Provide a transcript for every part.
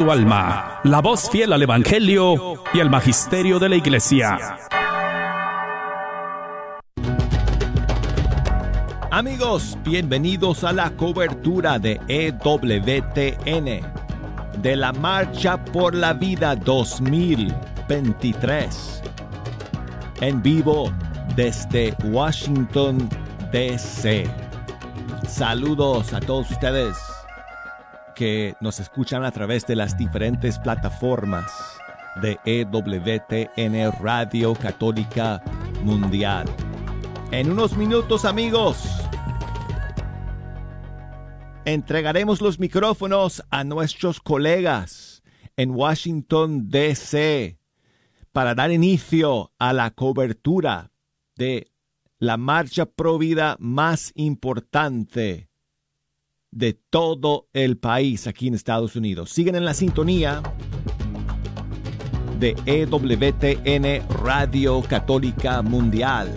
tu alma, la voz fiel al Evangelio y al Magisterio de la Iglesia. Amigos, bienvenidos a la cobertura de EWTN de la Marcha por la Vida 2023. En vivo desde Washington, D.C. Saludos a todos ustedes que nos escuchan a través de las diferentes plataformas de EWTN Radio Católica Mundial. En unos minutos amigos, entregaremos los micrófonos a nuestros colegas en Washington, D.C. para dar inicio a la cobertura de la marcha pro vida más importante de todo el país aquí en Estados Unidos. Siguen en la sintonía de EWTN Radio Católica Mundial.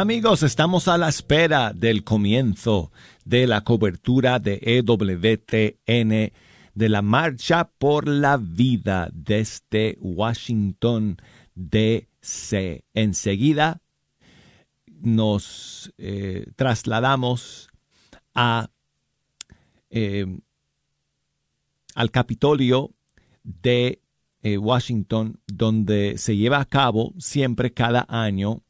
Amigos, estamos a la espera del comienzo de la cobertura de EWTN de la Marcha por la Vida desde Washington, D.C. Enseguida nos eh, trasladamos a, eh, al Capitolio de eh, Washington, donde se lleva a cabo siempre cada año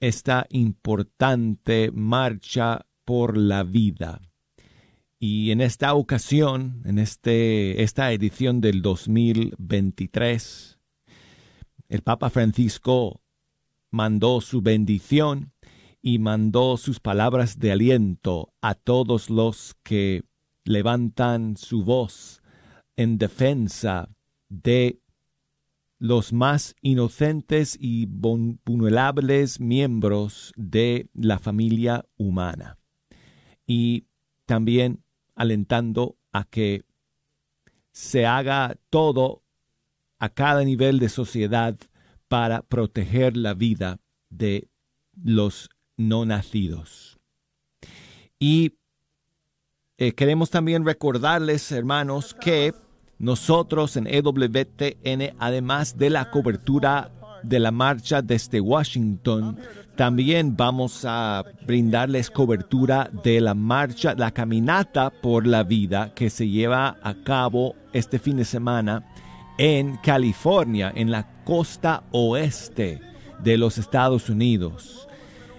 esta importante marcha por la vida. Y en esta ocasión, en este, esta edición del 2023, el Papa Francisco mandó su bendición y mandó sus palabras de aliento a todos los que levantan su voz en defensa de los más inocentes y vul- vulnerables miembros de la familia humana. Y también alentando a que se haga todo a cada nivel de sociedad para proteger la vida de los no nacidos. Y eh, queremos también recordarles, hermanos, que nosotros en EWTN, además de la cobertura de la marcha desde Washington, también vamos a brindarles cobertura de la marcha, la caminata por la vida que se lleva a cabo este fin de semana en California, en la costa oeste de los Estados Unidos.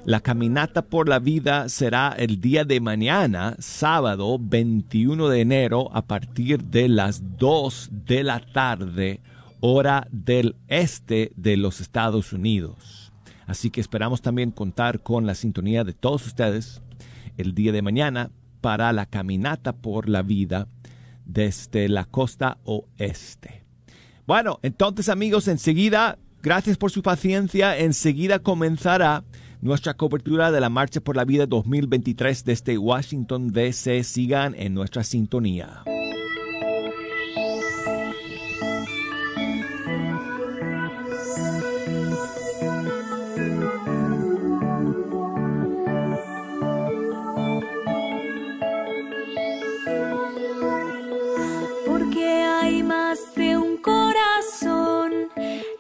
La caminata por la vida será el día de mañana, sábado 21 de enero, a partir de las 2 de la tarde, hora del este de los Estados Unidos. Así que esperamos también contar con la sintonía de todos ustedes el día de mañana para la caminata por la vida desde la costa oeste. Bueno, entonces amigos, enseguida, gracias por su paciencia, enseguida comenzará nuestra cobertura de la Marcha por la Vida 2023 desde Washington, D.C. Sigan en nuestra sintonía.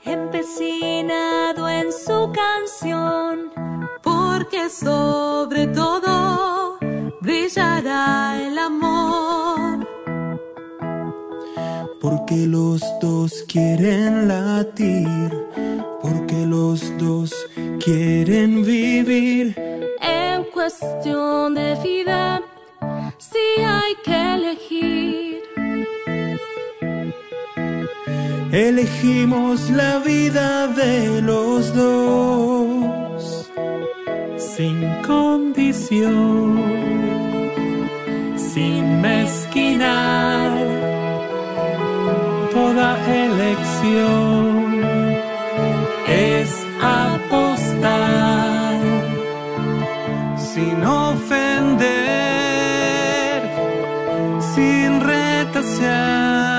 Empecinado en su canción. Porque sobre todo brillará el amor. Porque los dos quieren latir, porque los dos quieren vivir. En cuestión de vida, si hay que elegir. Elegimos la vida de los dos, sin condición, sin mezquinar toda elección. Es apostar sin ofender, sin retasear.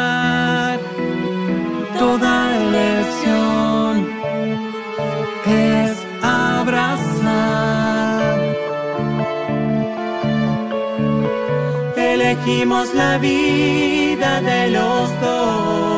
elegimos la vida de los dos.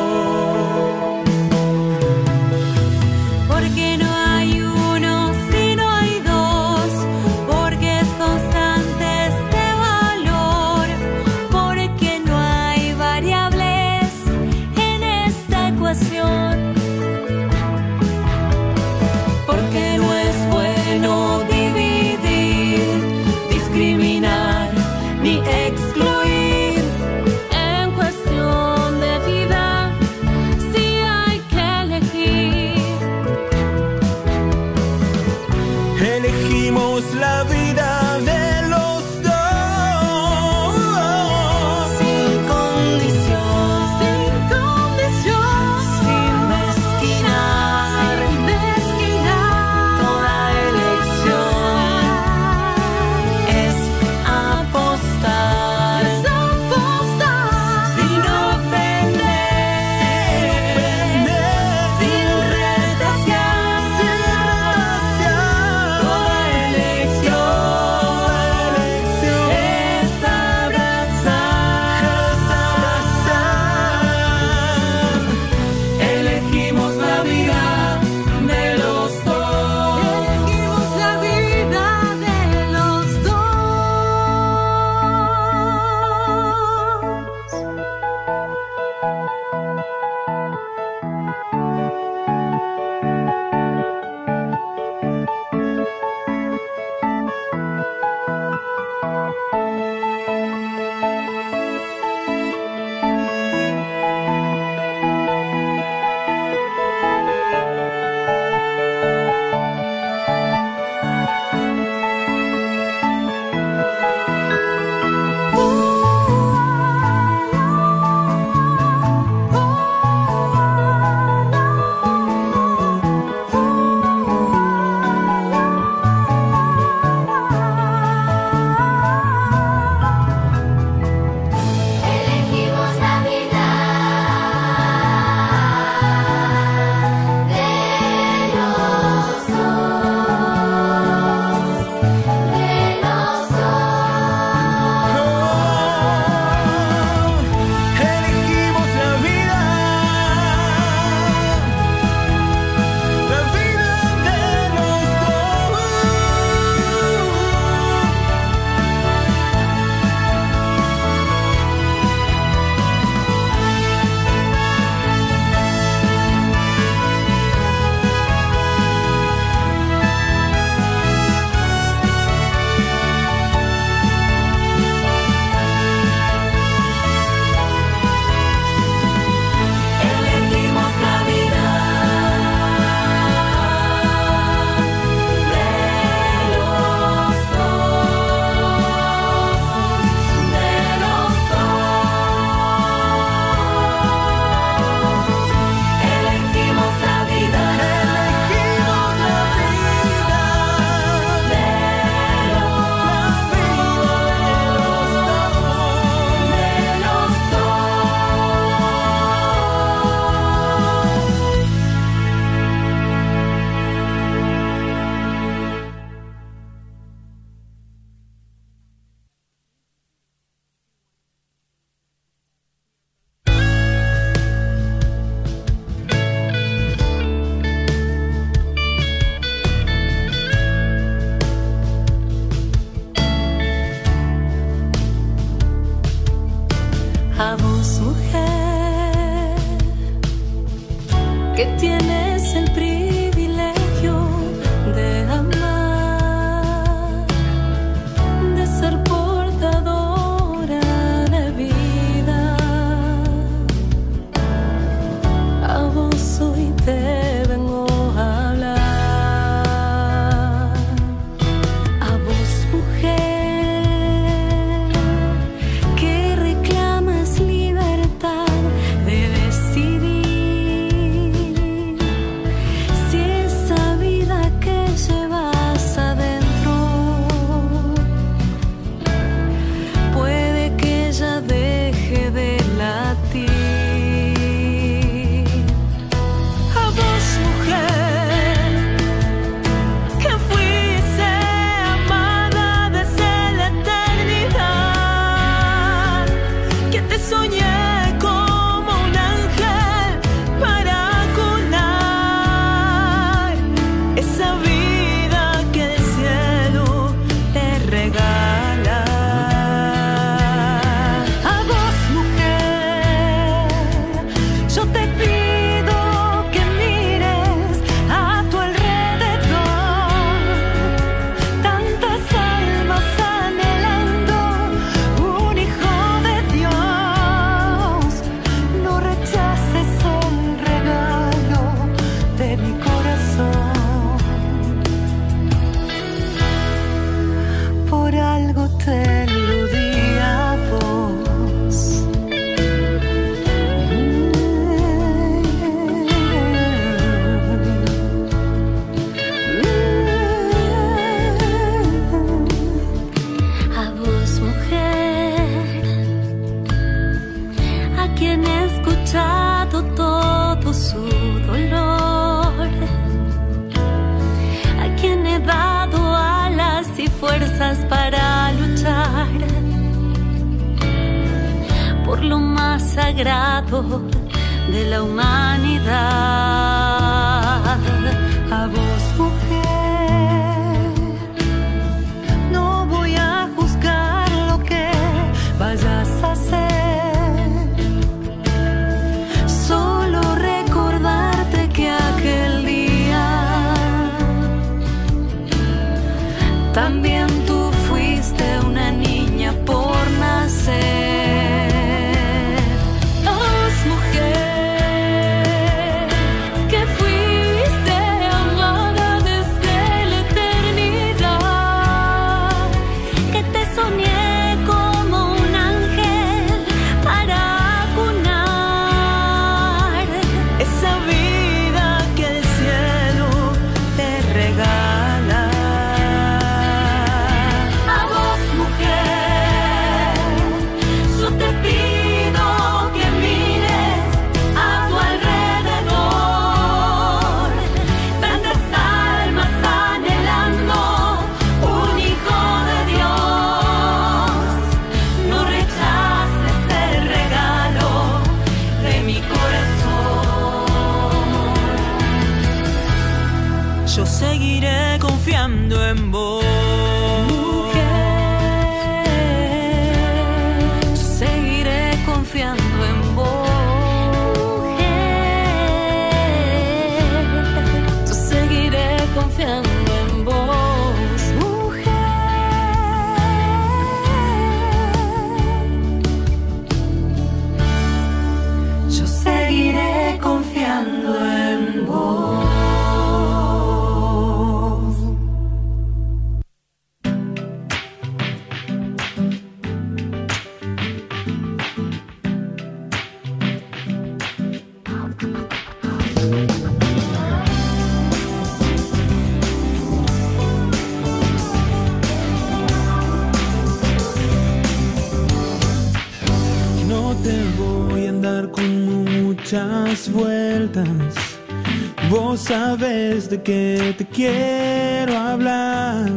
Qué te quiero hablar.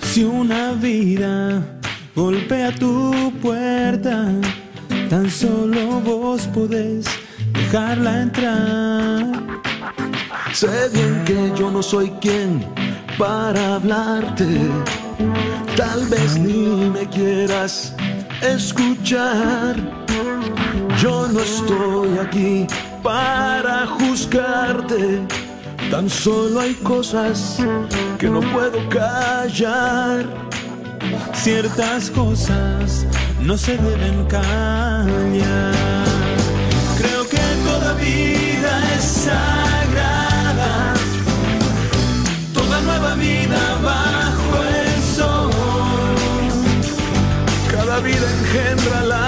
Si una vida golpea tu puerta, tan solo vos podés dejarla entrar. Sé bien que yo no soy quien para hablarte. Tal vez ni me quieras escuchar. Yo no estoy aquí para juzgarte. Tan solo hay cosas que no puedo callar. Ciertas cosas no se deben callar. Creo que toda vida es sagrada. Toda nueva vida bajo el sol. Cada vida engendra la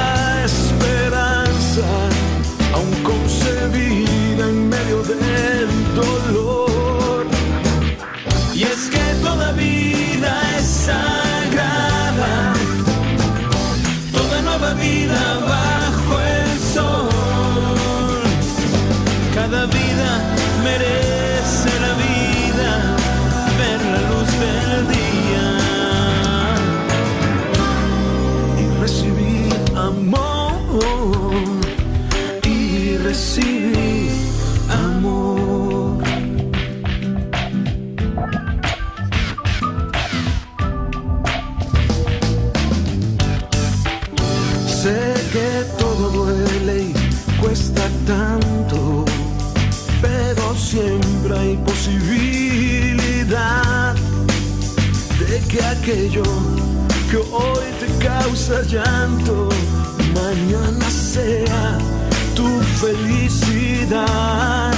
aquello que hoy te causa llanto, mañana sea tu felicidad.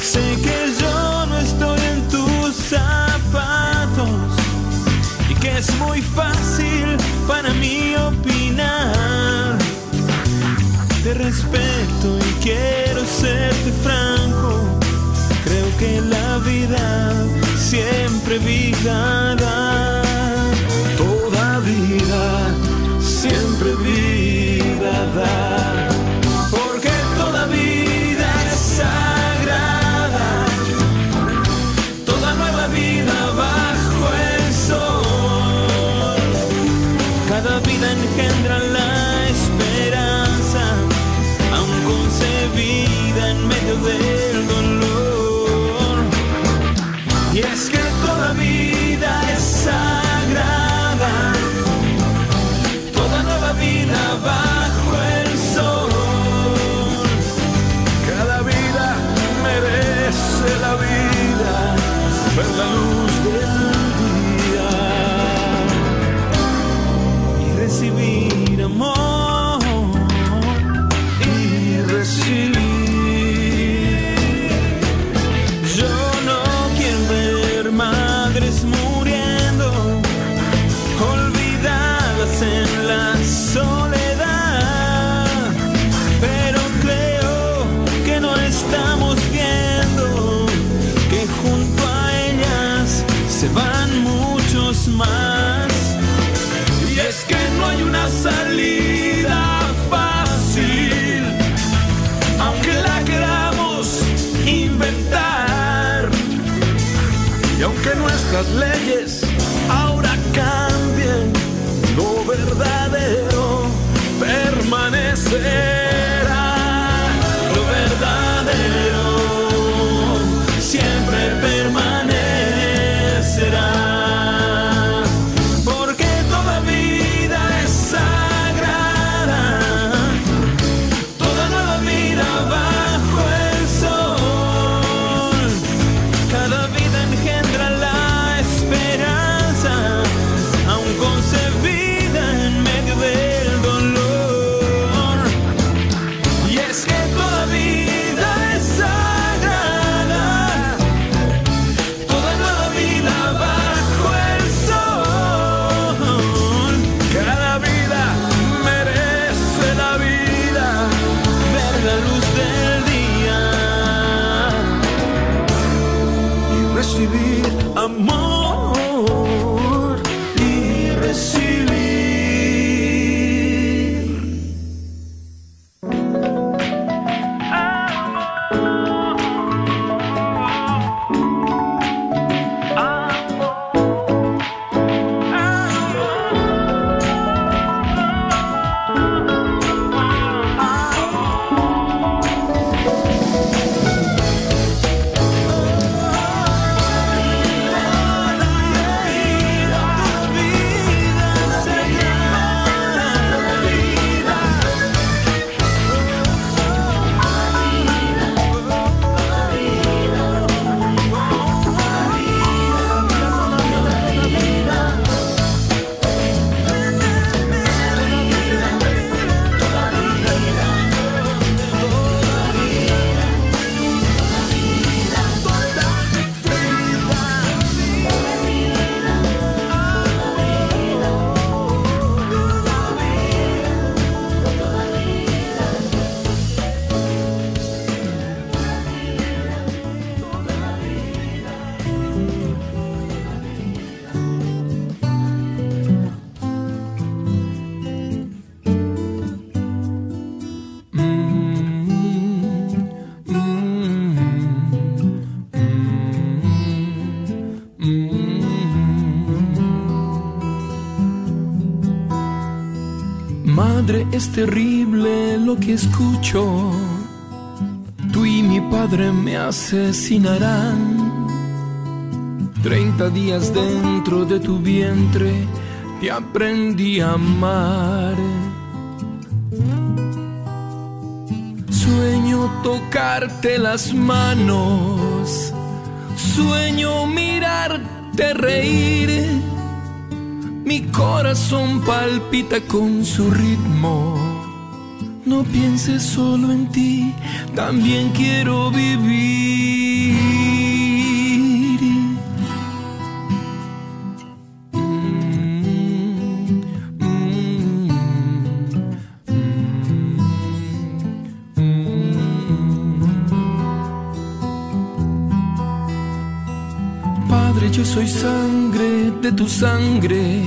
Sé que yo no estoy en tus zapatos y que es muy fácil para mí opinar. Te respeto y quiero serte franco. Creo que la vida siempre vida viejas leyes es terrible lo que escucho. Tú y mi padre me asesinarán. Treinta días dentro de tu vientre te aprendí a amar. Sueño tocarte las manos. Sueño mirarte reír. Mi corazón palpita con su ritmo. No pienses solo en ti, también quiero vivir. Yo soy sangre de tu sangre.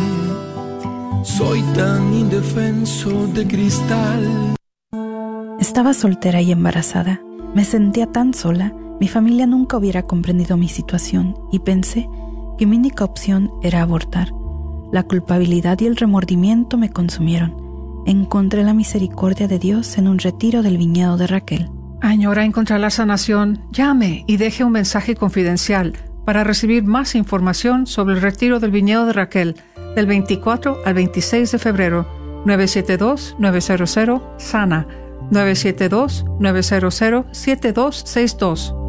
Soy tan indefenso de cristal. Estaba soltera y embarazada. Me sentía tan sola, mi familia nunca hubiera comprendido mi situación y pensé que mi única opción era abortar. La culpabilidad y el remordimiento me consumieron. Encontré la misericordia de Dios en un retiro del viñedo de Raquel. Añora encontrar la sanación. Llame y deje un mensaje confidencial para recibir más información sobre el retiro del viñedo de Raquel del 24 al 26 de febrero. 972-900 Sana 972-900-7262.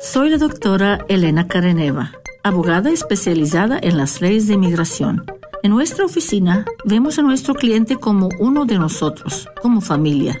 Soy la doctora Elena Careneva, abogada especializada en las leyes de inmigración. En nuestra oficina vemos a nuestro cliente como uno de nosotros, como familia.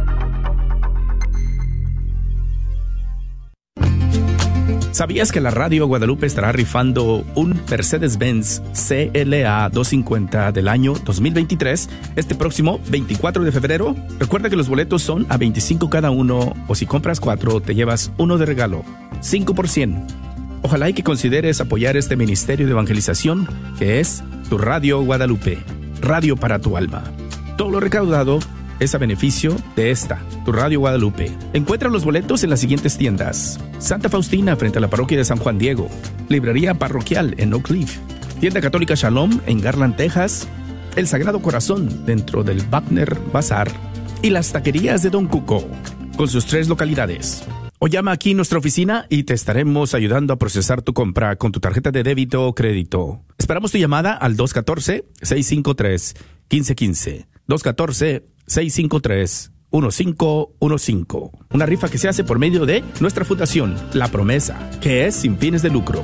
¿Sabías que la Radio Guadalupe estará rifando un Mercedes-Benz CLA 250 del año 2023 este próximo 24 de febrero? Recuerda que los boletos son a 25 cada uno o si compras cuatro te llevas uno de regalo, 5 por 100. Ojalá y que consideres apoyar este ministerio de evangelización que es tu Radio Guadalupe, radio para tu alma. Todo lo recaudado es a beneficio de esta, tu Radio Guadalupe. Encuentra los boletos en las siguientes tiendas. Santa Faustina frente a la parroquia de San Juan Diego. Librería parroquial en Oak Cliff. Tienda Católica Shalom en Garland, Texas. El Sagrado Corazón dentro del Wagner Bazar. Y las taquerías de Don Cuco, con sus tres localidades. O llama aquí nuestra oficina y te estaremos ayudando a procesar tu compra con tu tarjeta de débito o crédito. Esperamos tu llamada al 214-653-1515. 214-653-1515. Una rifa que se hace por medio de nuestra fundación, La Promesa, que es sin fines de lucro.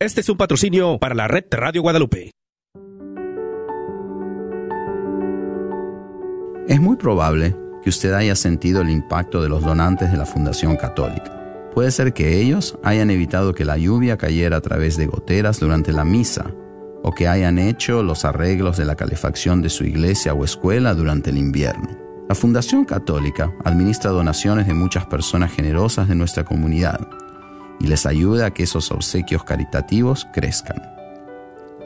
Este es un patrocinio para la red Radio Guadalupe. Es muy probable que usted haya sentido el impacto de los donantes de la Fundación Católica. Puede ser que ellos hayan evitado que la lluvia cayera a través de goteras durante la misa, o que hayan hecho los arreglos de la calefacción de su iglesia o escuela durante el invierno. La Fundación Católica administra donaciones de muchas personas generosas de nuestra comunidad y les ayuda a que esos obsequios caritativos crezcan.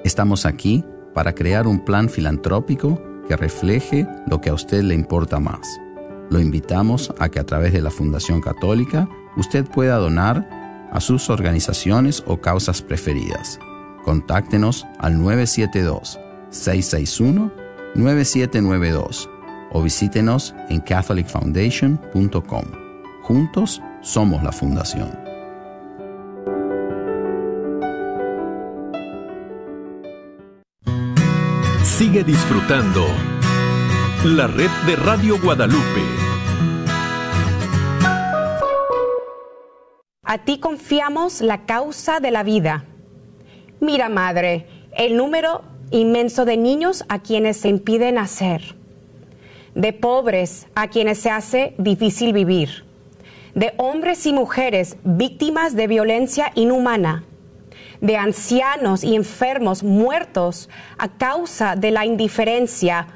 Estamos aquí para crear un plan filantrópico que refleje lo que a usted le importa más. Lo invitamos a que a través de la Fundación Católica usted pueda donar a sus organizaciones o causas preferidas. Contáctenos al 972-661-9792 o visítenos en catholicfoundation.com. Juntos somos la Fundación. Sigue disfrutando la red de Radio Guadalupe. A ti confiamos la causa de la vida. Mira, madre, el número inmenso de niños a quienes se impide nacer, de pobres a quienes se hace difícil vivir, de hombres y mujeres víctimas de violencia inhumana de ancianos y enfermos muertos a causa de la indiferencia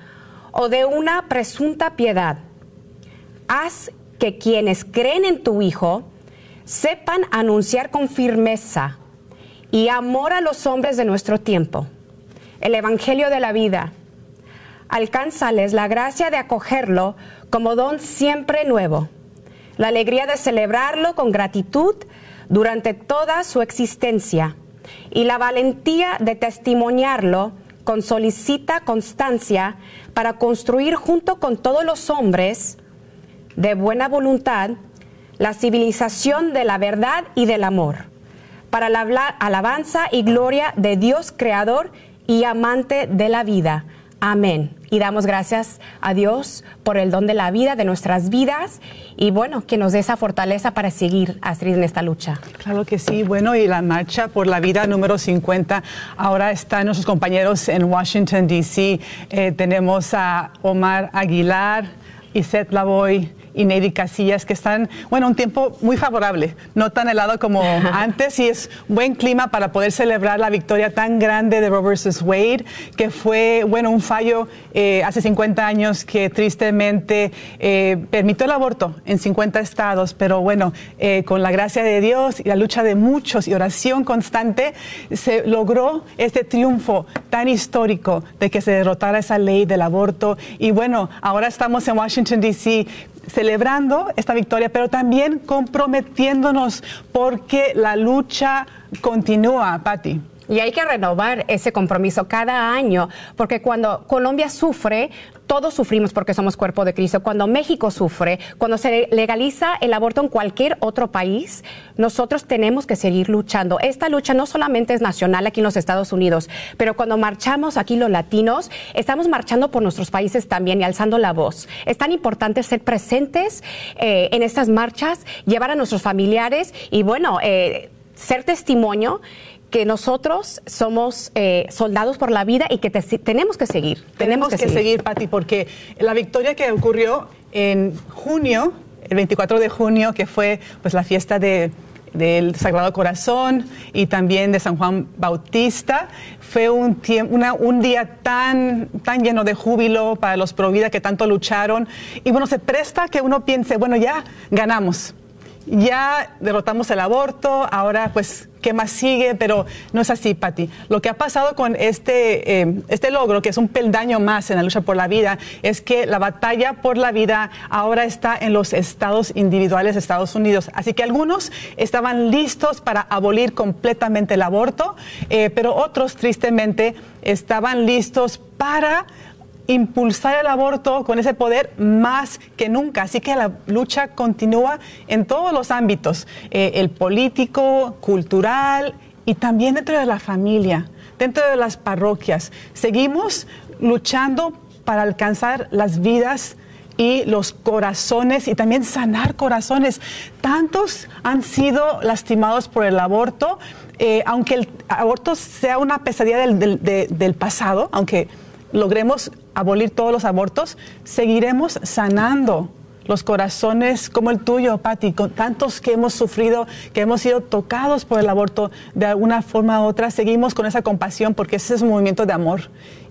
o de una presunta piedad. Haz que quienes creen en tu Hijo sepan anunciar con firmeza y amor a los hombres de nuestro tiempo el Evangelio de la vida. Alcánzales la gracia de acogerlo como don siempre nuevo, la alegría de celebrarlo con gratitud durante toda su existencia y la valentía de testimoniarlo con solicita constancia para construir junto con todos los hombres de buena voluntad la civilización de la verdad y del amor, para la alabanza y gloria de Dios creador y amante de la vida. Amén. Y damos gracias a Dios por el don de la vida, de nuestras vidas, y bueno, que nos dé esa fortaleza para seguir, Astrid, en esta lucha. Claro que sí. Bueno, y la marcha por la vida número 50, ahora están nuestros compañeros en Washington, D.C. Eh, tenemos a Omar Aguilar, Iset Lavoy, y Casillas, que están, bueno, un tiempo muy favorable, no tan helado como antes, y es buen clima para poder celebrar la victoria tan grande de Roe vs. Wade, que fue, bueno, un fallo eh, hace 50 años que tristemente eh, permitió el aborto en 50 estados, pero bueno, eh, con la gracia de Dios y la lucha de muchos y oración constante, se logró este triunfo tan histórico de que se derrotara esa ley del aborto. Y bueno, ahora estamos en Washington, D.C celebrando esta victoria, pero también comprometiéndonos porque la lucha continúa, Patti. Y hay que renovar ese compromiso cada año, porque cuando Colombia sufre, todos sufrimos porque somos cuerpo de Cristo. Cuando México sufre, cuando se legaliza el aborto en cualquier otro país, nosotros tenemos que seguir luchando. Esta lucha no solamente es nacional aquí en los Estados Unidos, pero cuando marchamos aquí los latinos, estamos marchando por nuestros países también y alzando la voz. Es tan importante ser presentes eh, en estas marchas, llevar a nuestros familiares y bueno, eh, ser testimonio que nosotros somos eh, soldados por la vida y que tenemos que seguir. Tenemos, que, seguir, Patti, porque la victoria que ocurrió en junio, el 24 de junio, que fue pues la fiesta de, del Sagrado Corazón y también de San Juan Bautista. Fue un, una, un día tan, tan lleno de júbilo para los Provida que tanto lucharon. Y bueno, se presta que uno piense, bueno, ya ganamos ya derrotamos el aborto, ahora pues, ¿qué más sigue? Pero no es así, Patti. Lo que ha pasado con este, eh, este logro, que es un peldaño más en la lucha por la vida, es que la batalla por la vida ahora está en los estados individuales de Estados Unidos. Así que algunos estaban listos para abolir completamente el aborto, eh, pero otros, tristemente, estaban listos para impulsar el aborto con ese poder más que nunca. Así que la lucha continúa en todos los ámbitos, eh, el político, cultural y también dentro de la familia, dentro de las parroquias. Seguimos luchando para alcanzar las vidas y los corazones y también sanar corazones. Tantos han sido lastimados por el aborto, eh, aunque el aborto sea una pesadilla del, del pasado, aunque logremos abolir todos los abortos, seguiremos sanando los corazones como el tuyo, Patti, con tantos que hemos sufrido, que hemos sido tocados por el aborto de alguna forma u otra, seguimos con esa compasión porque ese es un movimiento de amor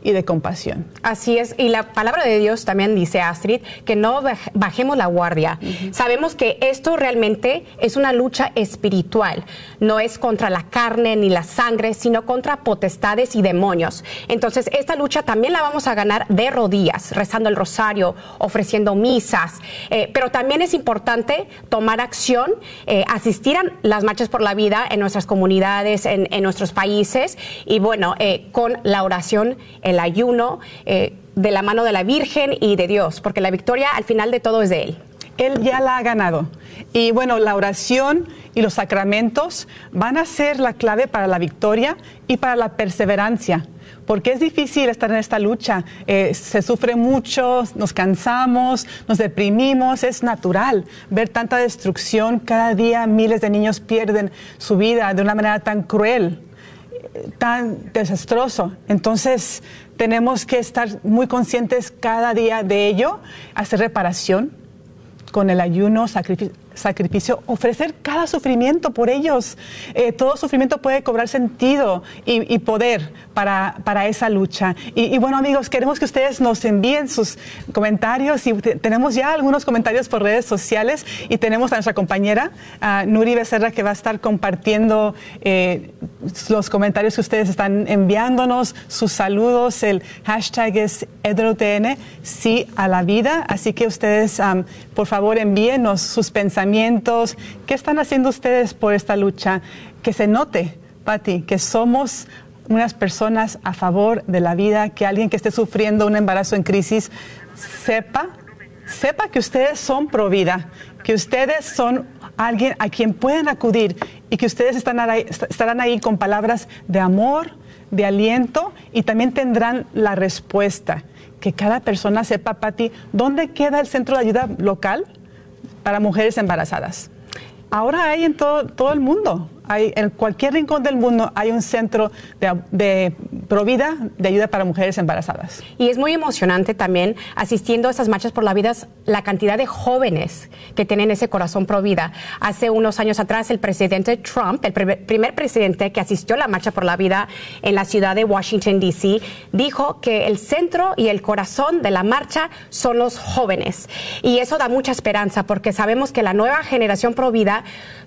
y de compasión. Así es, y la palabra de Dios también dice, Astrid, que no bajemos la guardia. Sabemos que esto realmente es una lucha espiritual, no es contra la carne ni la sangre, sino contra potestades y demonios. Entonces, esta lucha también la vamos a ganar de rodillas, rezando el rosario, ofreciendo misas, eh, pero también es importante tomar acción, eh, asistir a las marchas por la vida en nuestras comunidades, en, nuestros países, y bueno, eh, con la oración, el ayuno, eh, de la mano de la Virgen y de Dios, porque la victoria al final de todo es de Él. Él ya la ha ganado. Y bueno, la oración y los sacramentos van a ser la clave para la victoria y para la perseverancia. Porque es difícil estar en esta lucha. Eh, se sufre mucho, nos cansamos, nos deprimimos. Es natural ver tanta destrucción. Cada día miles de niños pierden su vida de una manera tan cruel tan desastroso. Entonces tenemos que estar muy conscientes cada día de ello, hacer reparación con el ayuno, sacrificio, sacrificio, ofrecer cada sufrimiento por ellos. Eh, todo sufrimiento puede cobrar sentido y, poder para, para, esa lucha. Y, bueno, amigos, queremos que ustedes nos envíen sus comentarios tenemos ya algunos comentarios por redes sociales y tenemos a nuestra compañera Nuri Becerra que va a estar compartiendo eh, los comentarios que ustedes están enviándonos, sus saludos. El hashtag es EdroTN, sí a la vida. Así que ustedes, por favor, envíenos sus pensamientos ¿Qué están haciendo ustedes por esta lucha? Que se note, Patti, que somos unas personas a favor de la vida, que alguien que esté sufriendo un embarazo en crisis sepa, sepa que ustedes son pro vida, que ustedes son alguien a quien pueden acudir y que ustedes estarán ahí con palabras de amor, de aliento y también tendrán la respuesta. Que cada persona sepa, Patti, dónde queda el centro de ayuda local para mujeres embarazadas. Ahora hay en todo, todo el mundo. En cualquier rincón del mundo hay un centro de, provida de ayuda para mujeres embarazadas. Y es muy emocionante también asistiendo a esas marchas por la vida, la cantidad de jóvenes que tienen ese corazón pro vida. Hace unos años atrás, el presidente Trump, el primer, presidente que asistió a la marcha por la vida en la ciudad de Washington, D.C., dijo que el centro y el corazón de la marcha son los jóvenes. Y eso da mucha esperanza porque sabemos que la nueva generación pro vida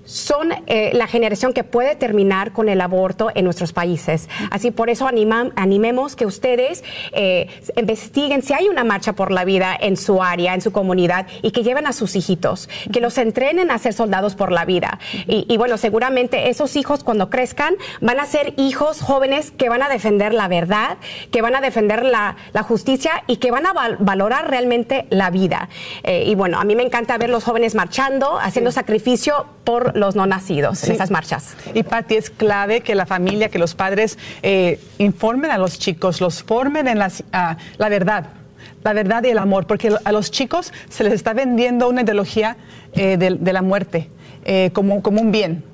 son eh, la generación que puede terminar con el aborto en nuestros países. Así por eso anima, animemos que ustedes eh, investiguen si hay una marcha por la vida en su área, en su comunidad, y que lleven a sus hijitos, que los entrenen a ser soldados por la vida. Y, y bueno, seguramente esos hijos cuando crezcan van a ser hijos jóvenes que van a defender la verdad, que van a defender la, la justicia y que van a val- valorar realmente la vida. Eh, y bueno, a mí me encanta ver los jóvenes marchando, haciendo sacrificio por los no nacidos en esas marchas. Y Patti, es clave que la familia, que los padres eh, informen a los chicos, los formen en las- la verdad, la verdad y el amor, porque a los chicos se les está vendiendo una ideología eh, de, de la muerte eh, como, como un bien,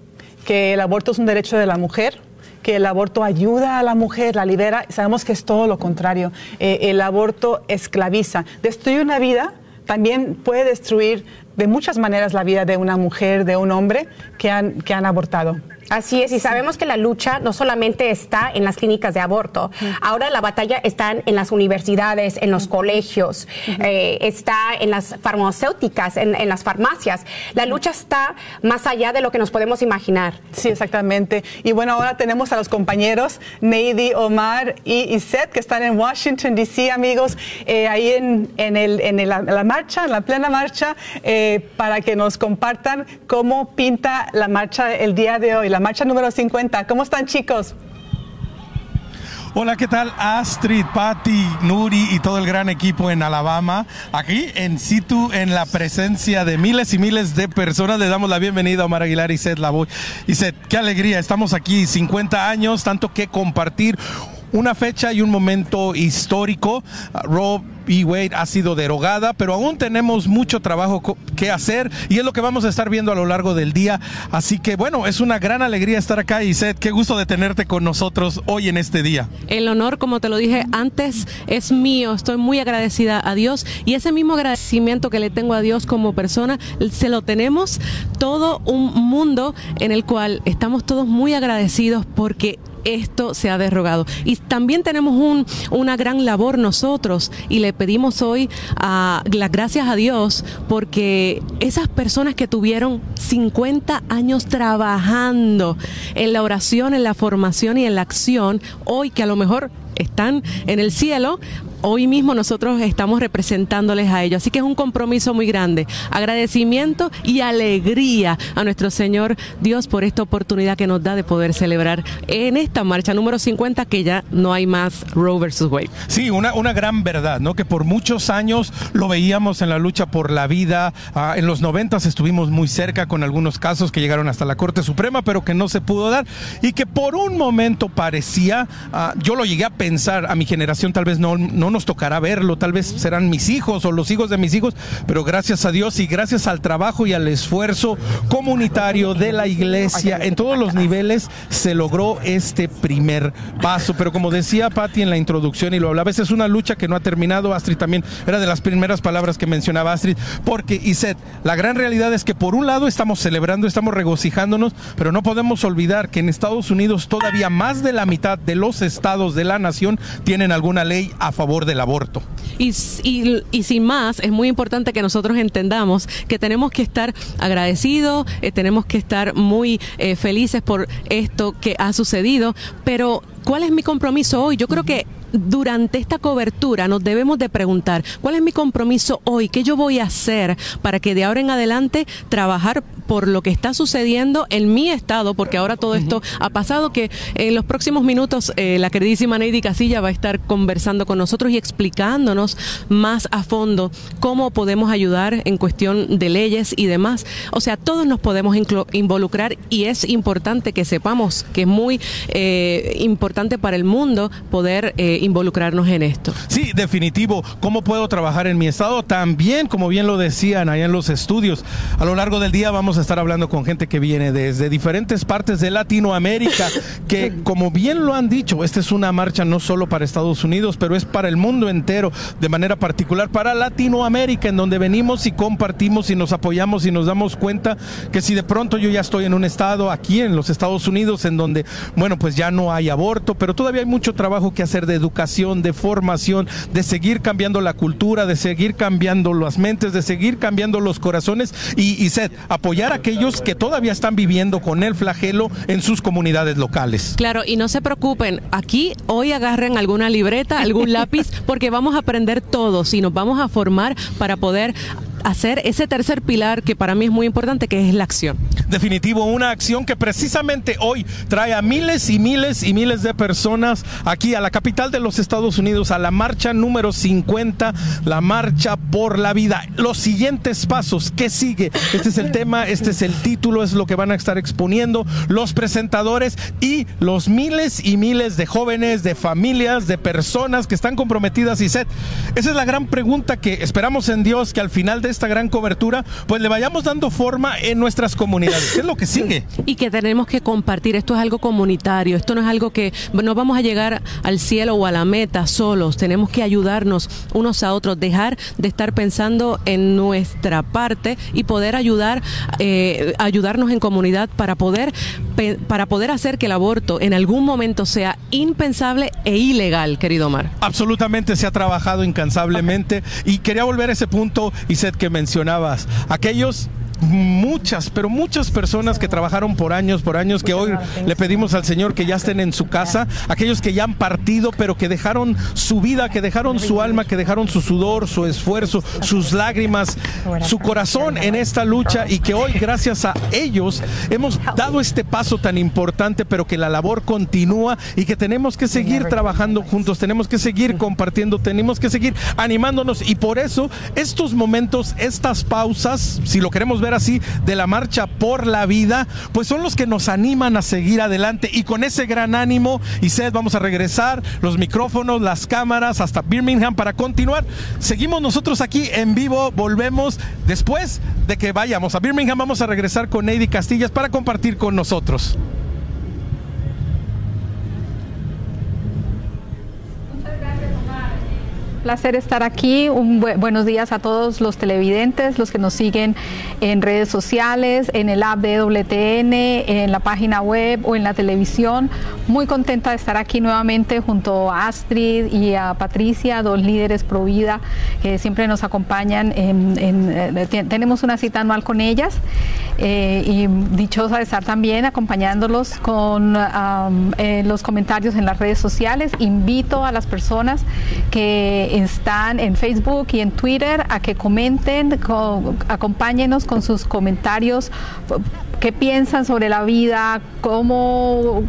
que el aborto es un derecho de la mujer que el aborto ayuda a la mujer, la libera. Sabemos que es todo lo contrario. Eh, el aborto esclaviza, destruye una vida, también puede destruir de muchas maneras la vida de una mujer, de un hombre que han, que han abortado. Así es, y sabemos que la lucha no solamente está en las clínicas de aborto, ahora la batalla está en las universidades, en los colegios, eh, está en las farmacéuticas, en, en las farmacias. La lucha está más allá de lo que nos podemos imaginar. Sí, exactamente. Y bueno, ahora tenemos a los compañeros Neidy, Omar y Iset que están en Washington, D.C., amigos, eh, ahí en, en, el, en el- la marcha, en la plena marcha, eh, para que nos compartan cómo pinta la marcha el día de hoy, la marcha número 50. ¿Cómo están, chicos? Hola, ¿qué tal? Astrid, Patty, Nuri y todo el gran equipo en Alabama. Aquí en situ, en la presencia de miles y miles de personas, le damos la bienvenida a Omar Aguilar y Seth Lavoy. Y Seth, qué alegría, estamos aquí, 50 años, tanto que compartir. Una fecha y un momento histórico. Uh, V. Wade ha sido derogada, pero aún tenemos mucho trabajo que hacer y es lo que vamos a estar viendo a lo largo del día. Así que bueno, es una gran alegría estar acá y Seth, qué gusto de tenerte con nosotros hoy en este día. El honor, como te lo dije antes, es mío. Estoy muy agradecida a Dios y ese mismo agradecimiento que le tengo a Dios como persona, se lo tenemos todo un mundo en el cual estamos todos muy agradecidos porque esto se ha derogado. Y también tenemos un, una gran labor nosotros y le pedimos hoy las gracias a Dios porque esas personas que tuvieron 50 años trabajando en la oración, en la formación y en la acción, hoy que a lo mejor están en el cielo, hoy mismo nosotros estamos representándoles a ellos. Así que es un compromiso muy grande. Agradecimiento y alegría a nuestro Señor Dios por esta oportunidad que nos da de poder celebrar en esta marcha número 50 que ya no hay más Roe versus Wade. Sí, una, una gran verdad, ¿no? Que por muchos años lo veíamos en la lucha por la vida. Ah, en los noventas estuvimos muy cerca con algunos casos que llegaron hasta la Corte Suprema, pero que no se pudo dar. Y que por un momento parecía, ah, yo lo llegué a pensar, a mi generación tal vez no, no nos tocará verlo, tal vez serán mis hijos o los hijos de mis hijos, pero gracias a Dios y gracias al trabajo y al esfuerzo comunitario de la iglesia en todos los niveles se logró este primer paso. Pero como decía Patti en la introducción y lo hablaba, es una lucha que no ha terminado. Astrid también era de las primeras palabras que mencionaba Astrid, porque Iset, la gran realidad es que por un lado estamos celebrando, estamos regocijándonos, pero no podemos olvidar que en Estados Unidos todavía más de la mitad de los estados de la nación tienen alguna ley a favor del aborto. Y, y- y sin más, es muy importante que nosotros entendamos que tenemos que estar agradecidos, eh, tenemos que estar muy eh, felices por esto que ha sucedido, pero ¿cuál es mi compromiso hoy? Yo creo que durante esta cobertura nos debemos de preguntar, ¿cuál es mi compromiso hoy? ¿Qué yo voy a hacer para que de ahora en adelante trabajar por lo que está sucediendo en mi estado? Porque ahora todo esto ha pasado que en los próximos minutos eh, la queridísima Neidy Casilla va a estar conversando con nosotros y explicándonos más a fondo cómo podemos ayudar en cuestión de leyes y demás. O sea, todos nos podemos involucrar y es importante que sepamos que es muy eh, importante para el mundo poder eh, involucrarnos en esto. Sí, definitivo. ¿Cómo puedo trabajar en mi estado? También, como bien lo decían allá en los estudios, a lo largo del día vamos a estar hablando con gente que viene desde diferentes partes de Latinoamérica, que como bien lo han dicho, esta es una marcha no solo para Estados Unidos, pero es para el mundo entero, de manera particular para Latinoamérica, en donde venimos y compartimos y nos apoyamos y nos damos cuenta que si de pronto yo ya estoy en un estado aquí en los Estados Unidos, en donde, bueno, pues ya no hay aborto, pero todavía hay mucho trabajo que hacer de educación, de formación, de seguir cambiando la cultura, de seguir cambiando las mentes, de seguir cambiando los corazones y, y Seth, apoyar a aquellos que todavía están viviendo con el flagelo en sus comunidades locales. Claro, y no se preocupen, aquí hoy agarren alguna libreta, algún lápiz, porque vamos a aprender todos y nos vamos a formar para poder hacer ese tercer pilar que para mí es muy importante, que es la acción. Definitivo, una acción que precisamente hoy trae a miles y miles y miles de personas aquí a la capital de los Estados Unidos, a la marcha número 50, la marcha por la vida. Los siguientes pasos, ¿qué sigue? Este es el tema, este es el título, es lo que van a estar exponiendo los presentadores y los miles y miles de jóvenes, de familias, de personas que están comprometidas y set. Esa es la gran pregunta que esperamos en Dios que al final de esta gran cobertura, pues le vayamos dando forma en nuestras comunidades. ¿Qué es lo que sigue? Y que tenemos que compartir. Esto es algo comunitario. Esto no es algo que no vamos a llegar al cielo o a la meta solos. Tenemos que ayudarnos unos a otros, dejar de estar pensando en nuestra parte y poder ayudar, eh, ayudarnos en comunidad para poder, para poder hacer que el aborto en algún momento sea impensable e ilegal, querido Omar. Absolutamente se ha trabajado incansablemente y quería volver a ese punto y sé que mencionabas, aquellos muchas, pero muchas personas que trabajaron por años, por años, que hoy le pedimos al Señor que ya estén en su casa, aquellos que ya han partido, pero que dejaron su vida, que dejaron su alma, que dejaron su sudor, su esfuerzo, sus lágrimas, su corazón en esta lucha y que hoy, gracias a ellos, hemos dado este paso tan importante, pero que la labor continúa y que tenemos que seguir trabajando juntos, tenemos que seguir compartiendo, tenemos que seguir animándonos y por eso estos momentos, estas pausas, si lo queremos ver así, de la marcha por la vida, pues son los que nos animan a seguir adelante y con ese gran ánimo y sed vamos a regresar los micrófonos, las cámaras hasta Birmingham para continuar. Seguimos nosotros aquí en vivo, volvemos después de que vayamos a Birmingham, vamos a regresar con Neidy Castillas para compartir con nosotros. Placer estar aquí. Un buenos días a todos los televidentes, los que nos siguen en redes sociales, en el app de WTN, en la página web o en la televisión. Muy contenta de estar aquí nuevamente junto a Astrid y a Patricia, dos líderes pro vida que siempre nos acompañan. Eh, tenemos una cita anual con ellas eh, y dichosa de estar también acompañándolos con los comentarios en las redes sociales. Invito a las personas que están en Facebook y en Twitter a que comenten, acompáñenos con sus comentarios qué piensan sobre la vida, cómo,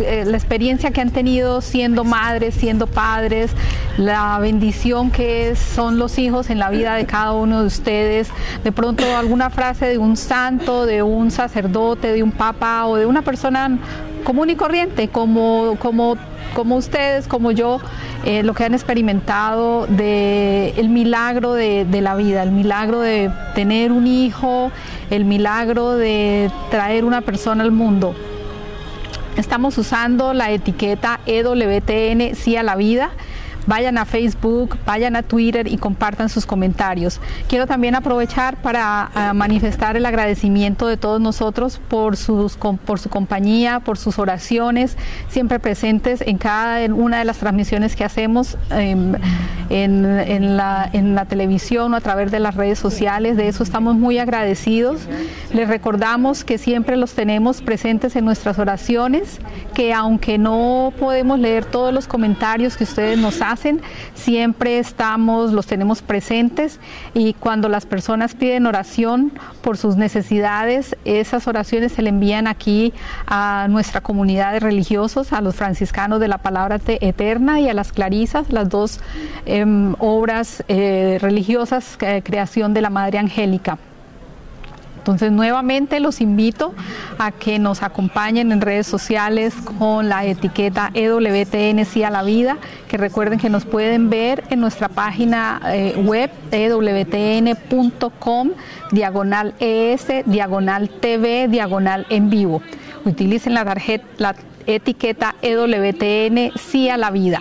eh, la experiencia que han tenido siendo madres, siendo padres, la bendición que son los hijos en la vida de cada uno de ustedes. De pronto alguna frase de un santo, de un sacerdote, de un papa o de una persona común y corriente, como, como, como ustedes, como yo, eh, lo que han experimentado de el milagro de, de la vida, el milagro de tener un hijo, el milagro de traer una persona al mundo. Estamos usando la etiqueta EWTN, sí a la vida vayan a Facebook, vayan a Twitter y compartan sus comentarios. Quiero también aprovechar para ah, manifestar el agradecimiento de todos nosotros por, sus, por su compañía, por sus oraciones, siempre presentes en cada una de las transmisiones que hacemos em, en, la, en la televisión o a través de las redes sociales. De eso estamos muy agradecidos. Les recordamos que siempre los tenemos presentes en nuestras oraciones, que aunque no podemos leer todos los comentarios que ustedes nos hacen, siempre estamos, los tenemos presentes y cuando las personas piden oración por sus necesidades, esas oraciones se le envían aquí a nuestra comunidad de religiosos, a los franciscanos de la palabra eterna y a las clarisas, las dos em, obras eh, religiosas, eh, creación de la Madre Angélica. Entonces nuevamente los invito a que nos acompañen en redes sociales con la etiqueta EWTN Sí a la Vida, que recuerden que nos pueden ver en nuestra página eh, web ewtn.com, diagonal ES, diagonal TV, diagonal en vivo. Utilicen la, tarjeta, la etiqueta EWTN Sí a la Vida.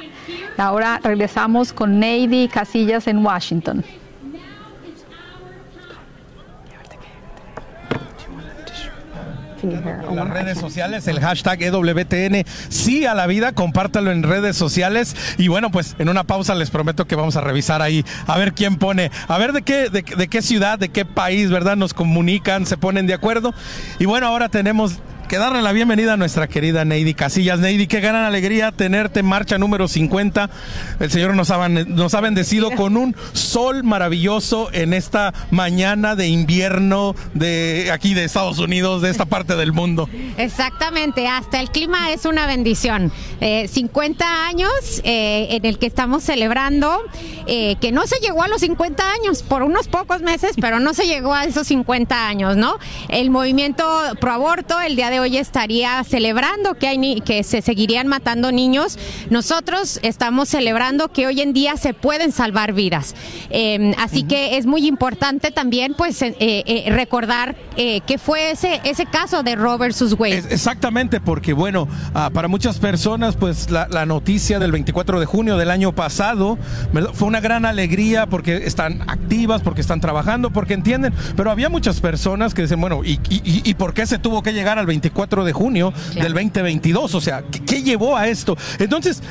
Ahora regresamos con Neidy Casillas en Washington. En las redes sociales, el hashtag EWTN, sí a la vida, compártalo en redes sociales. Y bueno, pues en una pausa les prometo que vamos a revisar ahí, a ver quién pone, a ver de qué, de, de qué ciudad, de qué país, ¿verdad? Nos comunican, se ponen de acuerdo. Y bueno, ahora tenemos que darle la bienvenida a nuestra querida Neidy Casillas. Neidy, qué gran alegría tenerte en marcha número 50. El Señor nos ha, bendecido con un sol maravilloso en esta mañana de invierno de aquí de Estados Unidos, de esta parte del mundo. Exactamente, hasta el clima es una bendición. Eh, 50 años eh, en el que estamos celebrando, eh, que no se llegó a los 50 años por unos pocos meses, pero no se llegó a esos 50 años, ¿no? El movimiento pro aborto el día de hoy estaría celebrando que, hay ni- que se seguirían matando niños. Nosotros estamos celebrando que hoy en día se pueden salvar vidas. Eh, así que es muy importante también pues eh, eh, recordar eh, que fue ese, ese caso de Roe versus Wade. Es- exactamente, porque bueno, ah, para muchas personas, pues la, la noticia del 24 de junio del año pasado ¿verdad? fue una gran alegría porque están activas, porque están trabajando, porque entienden, pero había muchas personas que dicen, bueno, ¿y, y, y- y por qué se tuvo que llegar al 24 de junio del 2022? O sea, ¿qué, qué llevó a esto? Entonces...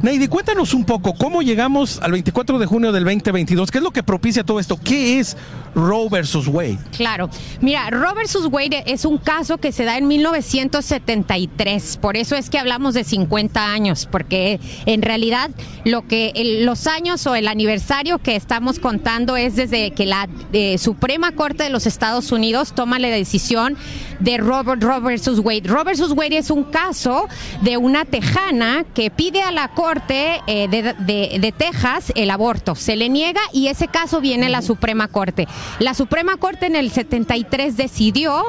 Neidy, cuéntanos un poco cómo llegamos al 24 de junio del 2022. ¿Qué es lo que propicia todo esto? ¿Qué es Roe versus Wade? Claro. Mira, Roe versus Wade es un caso que se da en 1973. Por eso es que hablamos de 50 años, porque en realidad lo que los años o el aniversario que estamos contando es desde que la eh, Suprema Corte de los Estados Unidos toma la decisión de Robert Roe versus Wade. Roe versus Wade es un caso de una tejana que pide a la Corte eh, de, de- de Texas el aborto. Se le niega y ese caso viene a la Suprema Corte. La Suprema Corte en el 73 decidió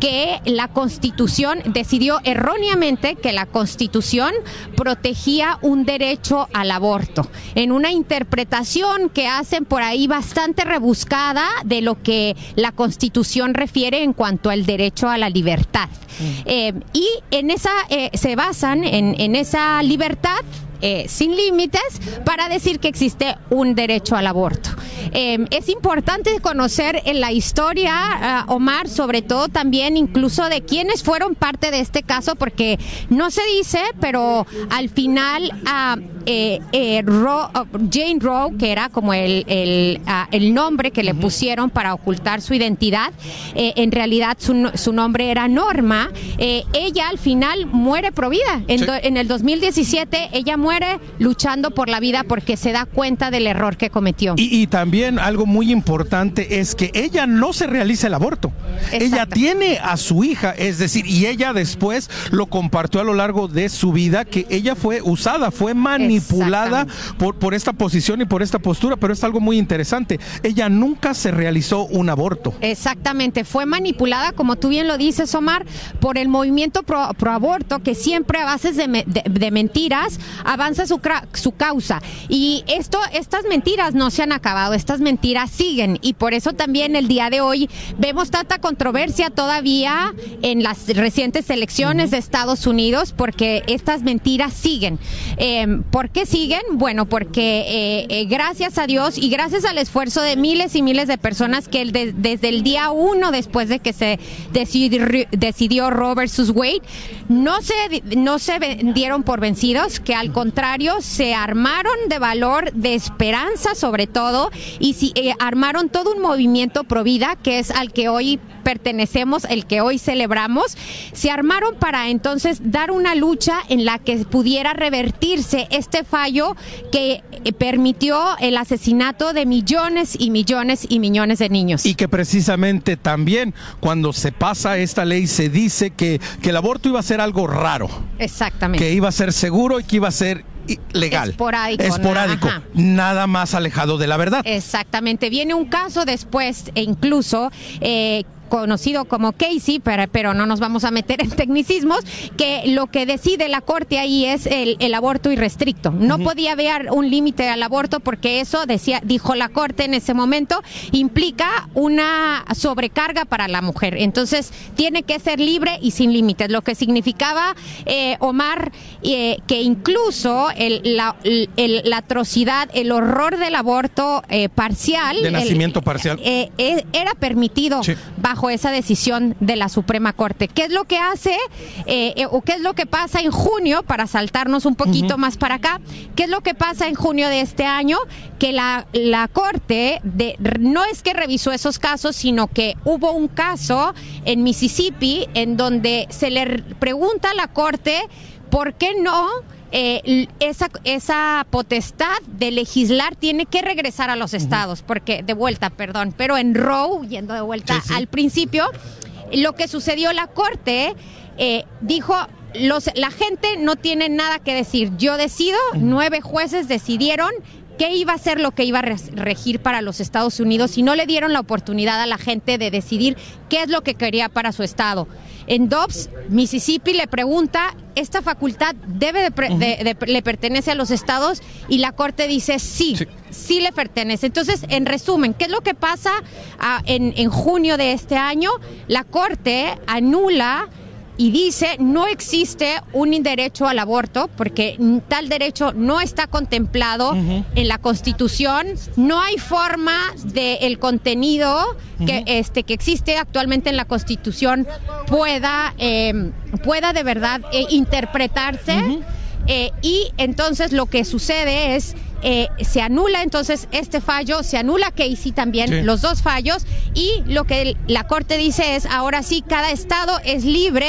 que la Constitución, decidió erróneamente que la Constitución protegía un derecho al aborto. En una interpretación que hacen por ahí bastante rebuscada de lo que la Constitución refiere en cuanto al derecho a la libertad. Eh, y en esa eh, se basan en, en esa libertad eh, sin límites para decir que existe un derecho al aborto. Es importante conocer en la historia, Omar, sobre todo también incluso de quienes fueron parte de este caso, porque no se dice, pero al final ah, eh, eh, Ro- ah, Jane Roe, que era como el, el, ah, el nombre que le pusieron para ocultar su identidad, eh, en realidad su, su nombre era Norma, ella al final muere pro vida. En, Sí. do- en el 2017 ella muere luchando por la vida porque se da cuenta del error que cometió. Y, y también algo muy importante es que ella no se realiza el aborto. Ella tiene a su hija, es decir, y ella después lo compartió a lo largo de su vida, que ella fue usada, fue manipulada por, por esta posición y por esta postura, pero es algo muy interesante. Ella nunca se realizó un aborto. Exactamente, fue manipulada, como tú bien lo dices, Omar, por el movimiento pro, pro aborto que siempre a bases de, me- de- de mentiras avanza su, su causa. Y esto, estas mentiras no se han acabado, estas mentiras siguen. Y por eso también el día de hoy vemos tanta controversia todavía en las recientes elecciones de Estados Unidos, porque estas mentiras siguen. Eh, ¿Por qué siguen? Bueno, porque eh, eh, gracias a Dios y gracias al esfuerzo de miles y miles de personas que de- desde el día uno después de que se decidió, decidió Roe versus Wade, no se, no se dieron por vencidos, que al contrario se armaron de valor, de esperanza sobre todo, y si, eh, armaron todo un movimiento pro vida, que es al que hoy pertenecemos, el que hoy celebramos, se armaron para entonces dar una lucha en la que pudiera revertirse este fallo que eh, permitió el asesinato de millones y millones y millones de niños. Y que precisamente también cuando se pasa esta ley se dice que, que el aborto iba a ser algo raro, Exactamente. que iba a ser seguro y que iba a ser legal. Esporádico, Esporádico, ajá. nada más alejado de la verdad. Exactamente. Viene un caso después, e incluso. eh, conocido como Casey, pero, pero no nos vamos a meter en tecnicismos, que lo que decide la corte ahí es el, el aborto irrestricto. No podía haber un límite al aborto porque eso decía, dijo la corte en ese momento, implica una sobrecarga para la mujer. Entonces tiene que ser libre y sin límites, lo que significaba eh, Omar eh, que incluso el, la, el- la atrocidad, el horror del aborto eh, parcial, De el- nacimiento parcial. eh, era permitido Sí. bajo esa decisión de la Suprema Corte. ¿Qué es lo que hace eh, eh, o qué es lo que pasa en junio, para saltarnos un poquito más para acá, qué es lo que pasa en junio de este año? Que la, la Corte de, no es que revisó esos casos, sino que hubo un caso en Mississippi en donde se le pregunta a la Corte por qué no eh, esa, esa potestad de legislar tiene que regresar a los estados, porque de vuelta, perdón, pero en Roe, yendo de vuelta al principio, lo que sucedió la corte eh, dijo los, la gente no tiene nada que decir. Yo decido, nueve jueces decidieron qué iba a ser lo que iba a regir para los Estados Unidos y no le dieron la oportunidad a la gente de decidir qué es lo que quería para su estado. En Dobbs, Mississippi le pregunta, ¿esta facultad debe de pre- de- de- le pertenece a los estados? Y la corte dice sí, sí, le pertenece. Entonces, en resumen, ¿qué es lo que pasa ah, en, en junio de este año? La corte anula y dice no existe un derecho al aborto porque tal derecho no está contemplado en la Constitución, no hay forma de el contenido que este que existe actualmente en la Constitución pueda eh, pueda de verdad eh, interpretarse eh, y entonces lo que sucede es eh, se anula entonces este fallo, se anula Casey también, Sí. los dos fallos, y lo que la Corte dice es, ahora sí, cada estado es libre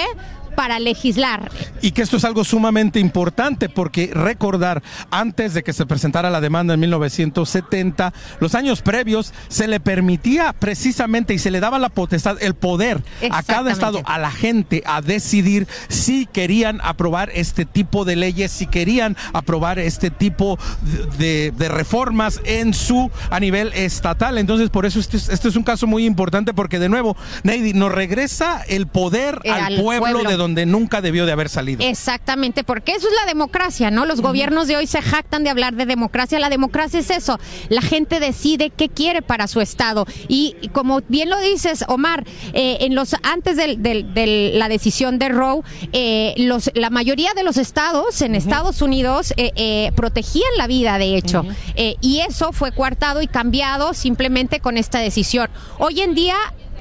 para legislar. Y que esto es algo sumamente importante porque recordar, antes de que se presentara la demanda en 1970, los años previos, se le permitía precisamente y se le daba la potestad, el poder a cada estado, a la gente, a decidir si querían aprobar este tipo de leyes, si querían aprobar este tipo de, de reformas en su, a nivel estatal. Entonces, por eso este es, este es un caso muy importante porque, de nuevo, Neidy, nos regresa el poder Eh, al, al pueblo, pueblo. de donde nunca debió de haber salido. Exactamente, porque eso es la democracia, ¿no? Los gobiernos de hoy se jactan de hablar de democracia. La democracia es eso. La gente decide qué quiere para su estado. Y, y como bien lo dices, Omar, eh, en los antes del- del- de la decisión de Roe, eh, los, la mayoría de los estados en Estados Unidos eh, eh, protegían la vida, de hecho. Eh, y eso fue coartado y cambiado simplemente con esta decisión. Hoy en día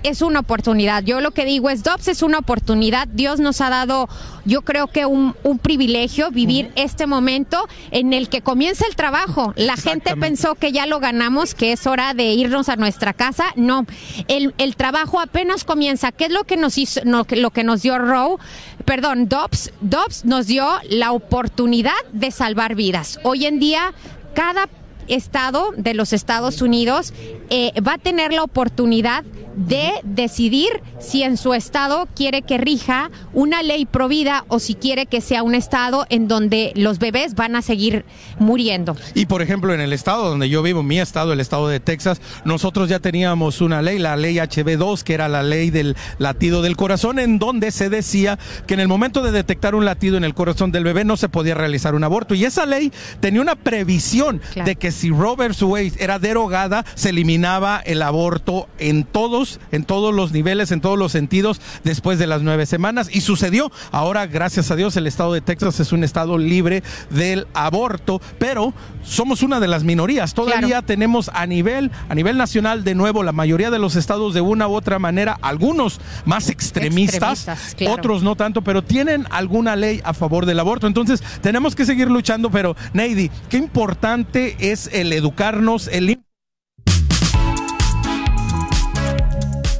es una oportunidad. Yo lo que digo es, Dobbs es una oportunidad. Dios nos ha dado, yo creo que un, un privilegio vivir este momento en el que comienza el trabajo. La gente pensó que ya lo ganamos, que es hora de irnos a nuestra casa. No, el, el trabajo apenas comienza. ¿Qué es lo que nos hizo, no, lo que nos dio Roe? Perdón, Dobbs, Dobbs nos dio la oportunidad de salvar vidas. Hoy en día, cada estado de los Estados Unidos eh, va a tener la oportunidad de decidir si en su estado quiere que rija una ley provida o si quiere que sea un estado en donde los bebés van a seguir muriendo. Y por ejemplo, en el estado donde yo vivo, mi estado, el estado de Texas, nosotros ya teníamos una ley, la ley HB2, que era la ley del latido del corazón, en donde se decía que en el momento de detectar un latido en el corazón del bebé no se podía realizar un aborto. Y esa ley tenía una previsión Claro. de que si Robert Wade era derogada, se eliminaba el aborto en todos, en todos los niveles, en todos los sentidos, después de las nueve semanas. Y sucedió. Ahora, gracias a Dios, el estado de Texas es un estado libre del aborto, pero somos una de las minorías. Todavía Claro. tenemos a nivel, a nivel nacional, de nuevo, la mayoría de los estados de una u otra manera, algunos más extremistas, Extremistas, claro. otros no tanto, pero tienen alguna ley a favor del aborto. Entonces, tenemos que seguir luchando, pero Neidy, qué importante es el educarnos, el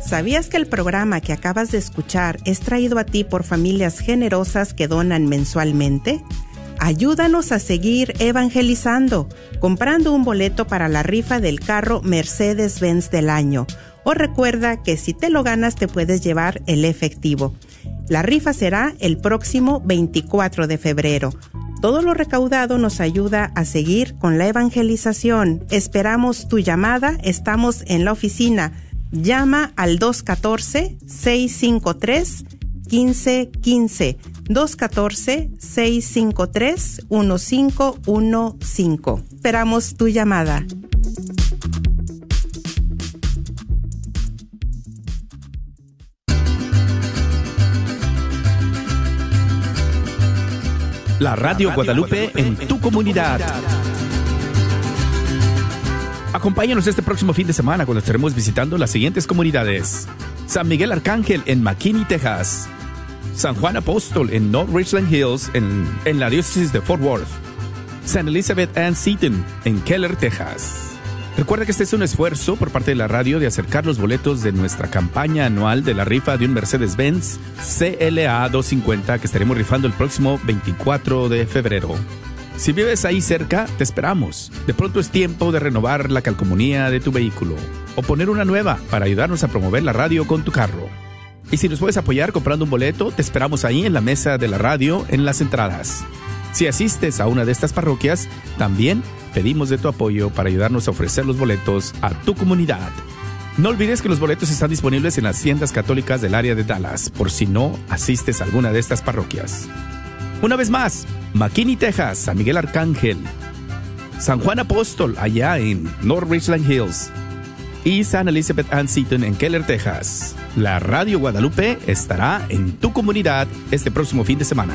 ¿Sabías que el programa que acabas de escuchar es traído a ti por familias generosas que donan mensualmente? Ayúdanos a seguir evangelizando comprando un boleto para la rifa del carro Mercedes-Benz del año. O recuerda que si te lo ganas te puedes llevar el efectivo. La rifa será el próximo 24 de febrero. Todo lo recaudado nos ayuda a seguir con la evangelización. Esperamos tu llamada. Estamos en la oficina Llama al 214-653-1515. 214-653-1515. Esperamos tu llamada. La Radio Guadalupe en tu comunidad. Acompáñanos este próximo fin de semana cuando estaremos visitando las siguientes comunidades. San Miguel Arcángel en McKinney, Texas. San Juan Apóstol en North Richland Hills en, en la diócesis de Fort Worth. San Elizabeth Ann Seaton en Keller, Texas. Recuerda que este es un esfuerzo por parte de la radio de acercar los boletos de nuestra campaña anual de la rifa de un Mercedes-Benz CLA 250 que estaremos rifando el próximo 24 de febrero. Si vives ahí cerca, te esperamos. De pronto es tiempo de renovar la calcomunía de tu vehículo o poner una nueva para ayudarnos a promover la radio con tu carro. Y si nos puedes apoyar comprando un boleto, te esperamos ahí en la mesa de la radio en las entradas. Si asistes a una de estas parroquias, también pedimos de tu apoyo para ayudarnos a ofrecer los boletos a tu comunidad. No olvides que los boletos están disponibles en las tiendas católicas del área de Dallas, por si no asistes a alguna de estas parroquias. Una vez más, McKinney, Texas, San Miguel Arcángel, San Juan Apóstol, allá en North Richland Hills, y San Elizabeth Ann Seaton en Keller, Texas. La Radio Guadalupe estará en tu comunidad este próximo fin de semana.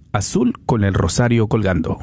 azul con el rosario colgando.